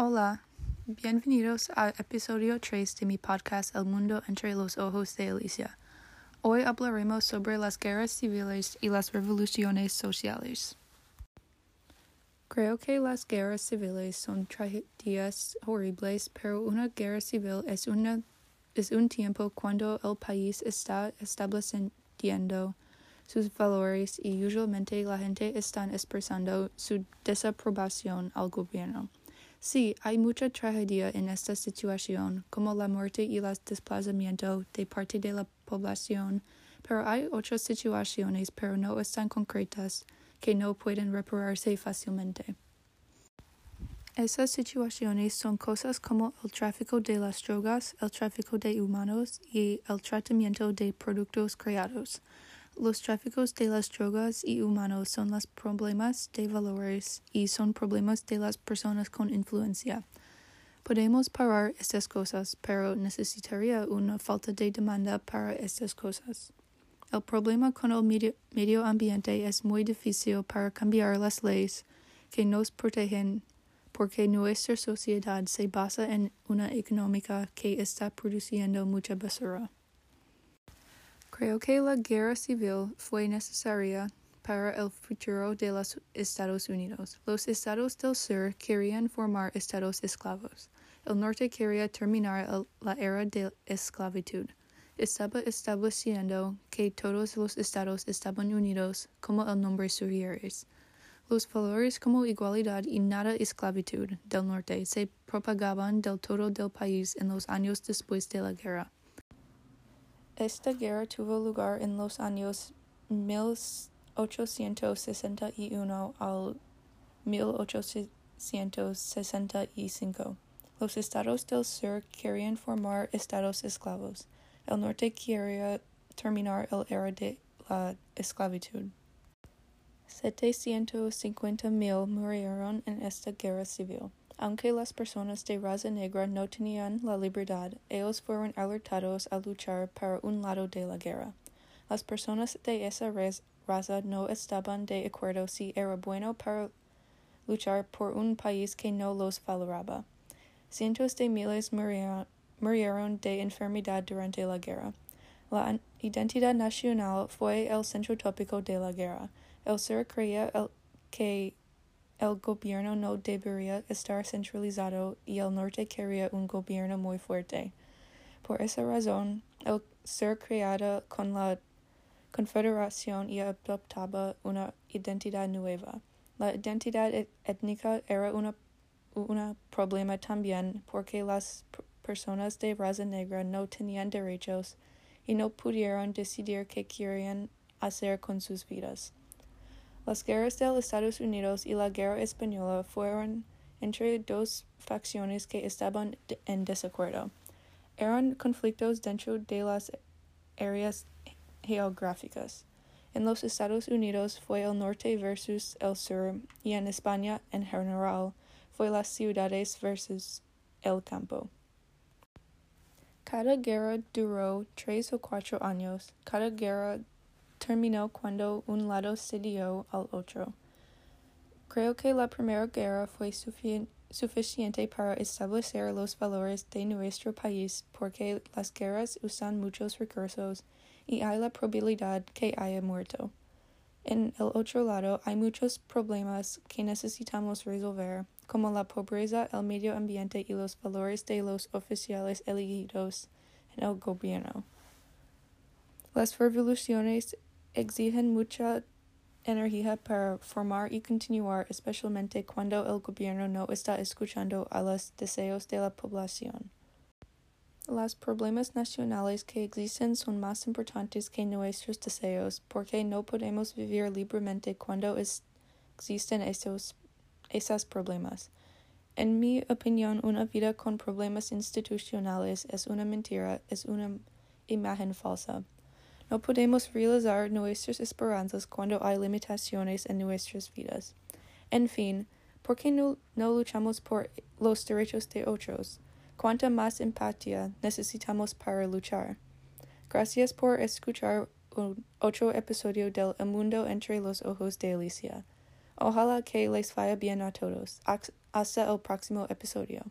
Hola, bienvenidos a episodio 3 de mi podcast El mundo entre los ojos de Alicia. Hoy hablaremos sobre las guerras civiles y las revoluciones sociales. Creo que las guerras civiles son tragedias horribles, pero una guerra civil es, una, es un tiempo cuando el país está estableciendo sus valores y usualmente la gente está expresando su desaprobación al gobierno. Sí, hay mucha tragedia en esta situación, como la muerte y el desplazamiento de parte de la población, pero hay otras situaciones, pero no están concretas, que no pueden repararse fácilmente. Esas situaciones son cosas como el tráfico de las drogas, el tráfico de humanos y el tratamiento de productos creados. Los tráficos de las drogas y humanos son los problemas de valores y son problemas de las personas con influencia. Podemos parar estas cosas, pero necesitaría una falta de demanda para estas cosas. El problema con el medio, ambiente es muy difícil para cambiar las leyes que nos protegen porque nuestra sociedad se basa en una económica que está produciendo mucha basura. Creo que la guerra civil fue necesaria para el futuro de los Estados Unidos. Los estados del sur querían formar estados esclavos. El norte quería terminar la era de esclavitud. Estaba estableciendo que todos los estados estaban unidos, como el nombre sugiere. Los valores como igualdad y nada esclavitud del norte se propagaban del todo del país en los años después de la guerra. Esta guerra tuvo lugar en los años 1861 al 1865. Los estados del sur querían formar estados esclavos. El norte quería terminar el era de la esclavitud. 750.000 murieron en esta guerra civil. Aunque las personas de raza negra no tenían la libertad, ellos fueron alertados a luchar para un lado de la guerra. Las personas de esa raza no estaban de acuerdo si era bueno para luchar por un país que no los valoraba. Cientos de miles murieron, de enfermedad durante la guerra. La identidad nacional fue el centro tópico de la guerra. El sur creía el, que el gobierno no debería estar centralizado y el norte quería un gobierno muy fuerte. Por esa razón, el ser creado con la confederación y adoptaba una identidad nueva. La identidad e-, étnica era un una problema también porque las personas de raza negra no tenían derechos y no pudieron decidir qué querían hacer con sus vidas. Las guerras de los Estados Unidos y la guerra española fueron entre dos facciones que estaban en desacuerdo. Eran conflictos dentro de las áreas geográficas. En los Estados Unidos fue el norte versus el sur y en España en general fue las ciudades versus el campo. Cada guerra duró tres o cuatro años. Cada guerra terminó cuando un lado cedió al otro. Creo que la Primera Guerra fue suficiente para establecer los valores de nuestro país porque las guerras usan muchos recursos y hay la probabilidad que haya muerto. En el otro lado hay muchos problemas que necesitamos resolver, como la pobreza, el medio ambiente y los valores de los oficiales elegidos en el gobierno. Las revoluciones exigen mucha energía para formar y continuar, especialmente cuando el gobierno no está escuchando a los deseos de la población. Los problemas nacionales que existen son más importantes que nuestros deseos, porque no podemos vivir libremente cuando existen esos, esos problemas. En mi opinión, una vida con problemas institucionales es una mentira, es una imagen falsa. No podemos realizar nuestras esperanzas cuando hay limitaciones en nuestras vidas. En fin, ¿por qué no, no luchamos por los derechos de otros? ¿Cuánta más empatía necesitamos para luchar? Gracias por escuchar otro episodio del El Mundo entre los Ojos de Alicia. Ojalá que les vaya bien a todos. Hasta el próximo episodio.